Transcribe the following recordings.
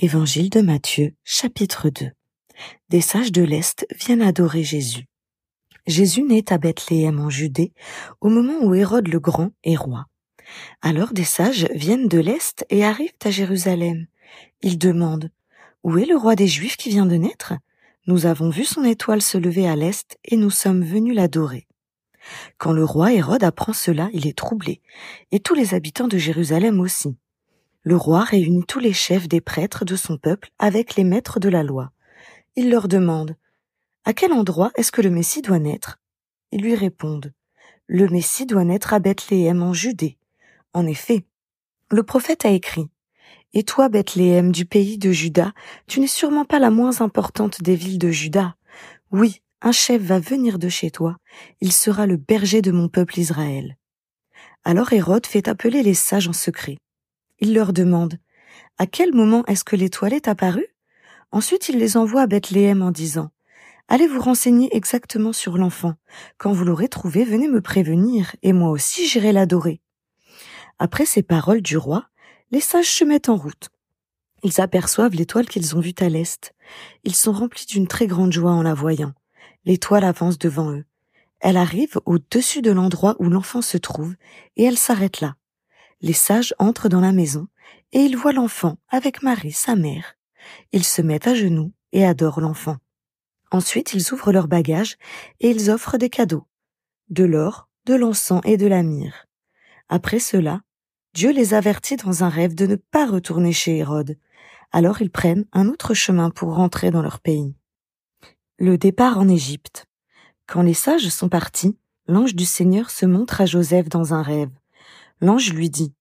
Évangile de Matthieu, chapitre 2. Des sages de l'Est viennent adorer Jésus. Jésus naît à Bethléem en Judée au moment où Hérode le Grand est roi. Alors des sages viennent de l'Est et arrivent à Jérusalem. Ils demandent Où est le roi des Juifs qui vient de naître? Nous avons vu son étoile se lever à l'Est et nous sommes venus l'adorer. Quand le roi Hérode apprend cela, il est troublé, et tous les habitants de Jérusalem aussi le roi réunit tous les chefs des prêtres de son peuple avec les maîtres de la loi. Il leur demande À quel endroit est-ce que le Messie doit naître? Ils lui répondent Le Messie doit naître à Bethléem en Judée. En effet, le prophète a écrit Et toi, Bethléem, du pays de Juda, tu n'es sûrement pas la moins importante des villes de Juda. Oui, un chef va venir de chez toi, il sera le berger de mon peuple Israël. Alors Hérode fait appeler les sages en secret. Il leur demande À quel moment est-ce que l'étoile est apparue Ensuite, il les envoie à Bethléem en disant Allez vous renseigner exactement sur l'enfant. Quand vous l'aurez trouvé, venez me prévenir, et moi aussi j'irai l'adorer. Après ces paroles du roi, les sages se mettent en route. Ils aperçoivent l'étoile qu'ils ont vue à l'est. Ils sont remplis d'une très grande joie en la voyant. L'étoile avance devant eux. Elle arrive au-dessus de l'endroit où l'enfant se trouve, et elle s'arrête là les sages entrent dans la maison et ils voient l'enfant avec Marie, sa mère. Ils se mettent à genoux et adorent l'enfant. Ensuite, ils ouvrent leurs bagages et ils offrent des cadeaux. De l'or, de l'encens et de la myrrhe. Après cela, Dieu les avertit dans un rêve de ne pas retourner chez Hérode. Alors ils prennent un autre chemin pour rentrer dans leur pays. Le départ en Égypte. Quand les sages sont partis, l'ange du Seigneur se montre à Joseph dans un rêve. L'ange lui dit,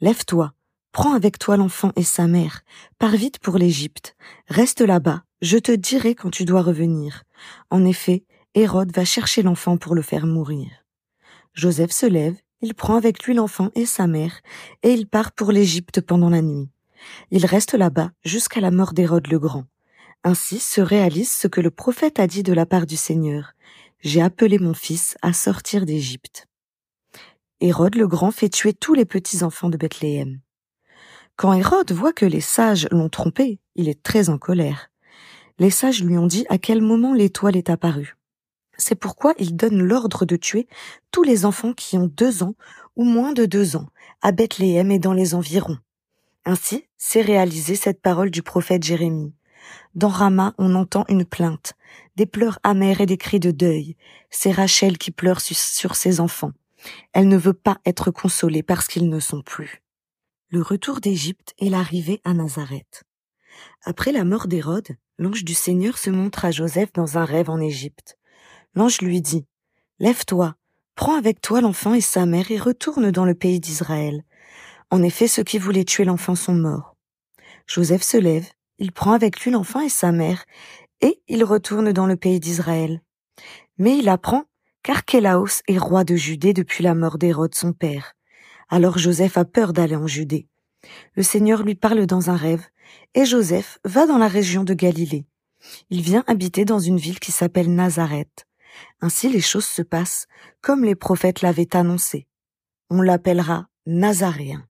Lève-toi, prends avec toi l'enfant et sa mère, pars vite pour l'Égypte, reste là-bas, je te dirai quand tu dois revenir. En effet, Hérode va chercher l'enfant pour le faire mourir. Joseph se lève, il prend avec lui l'enfant et sa mère, et il part pour l'Égypte pendant la nuit. Il reste là-bas jusqu'à la mort d'Hérode le Grand. Ainsi se réalise ce que le prophète a dit de la part du Seigneur. J'ai appelé mon fils à sortir d'Égypte. Hérode le Grand fait tuer tous les petits-enfants de Bethléem. Quand Hérode voit que les sages l'ont trompé, il est très en colère. Les sages lui ont dit à quel moment l'étoile est apparue. C'est pourquoi il donne l'ordre de tuer tous les enfants qui ont deux ans ou moins de deux ans à Bethléem et dans les environs. Ainsi s'est réalisée cette parole du prophète Jérémie. Dans Rama, on entend une plainte, des pleurs amers et des cris de deuil. C'est Rachel qui pleure sur ses enfants. Elle ne veut pas être consolée parce qu'ils ne sont plus. Le retour d'Égypte et l'arrivée à Nazareth. Après la mort d'Hérode, l'ange du Seigneur se montre à Joseph dans un rêve en Égypte. L'ange lui dit, Lève-toi, prends avec toi l'enfant et sa mère et retourne dans le pays d'Israël. En effet, ceux qui voulaient tuer l'enfant sont morts. Joseph se lève, il prend avec lui l'enfant et sa mère, et il retourne dans le pays d'Israël. Mais il apprend qu'Archélaos est roi de Judée depuis la mort d'Hérode son père. Alors Joseph a peur d'aller en Judée. Le Seigneur lui parle dans un rêve, et Joseph va dans la région de Galilée. Il vient habiter dans une ville qui s'appelle Nazareth. Ainsi les choses se passent comme les prophètes l'avaient annoncé. On l'appellera Nazaréen.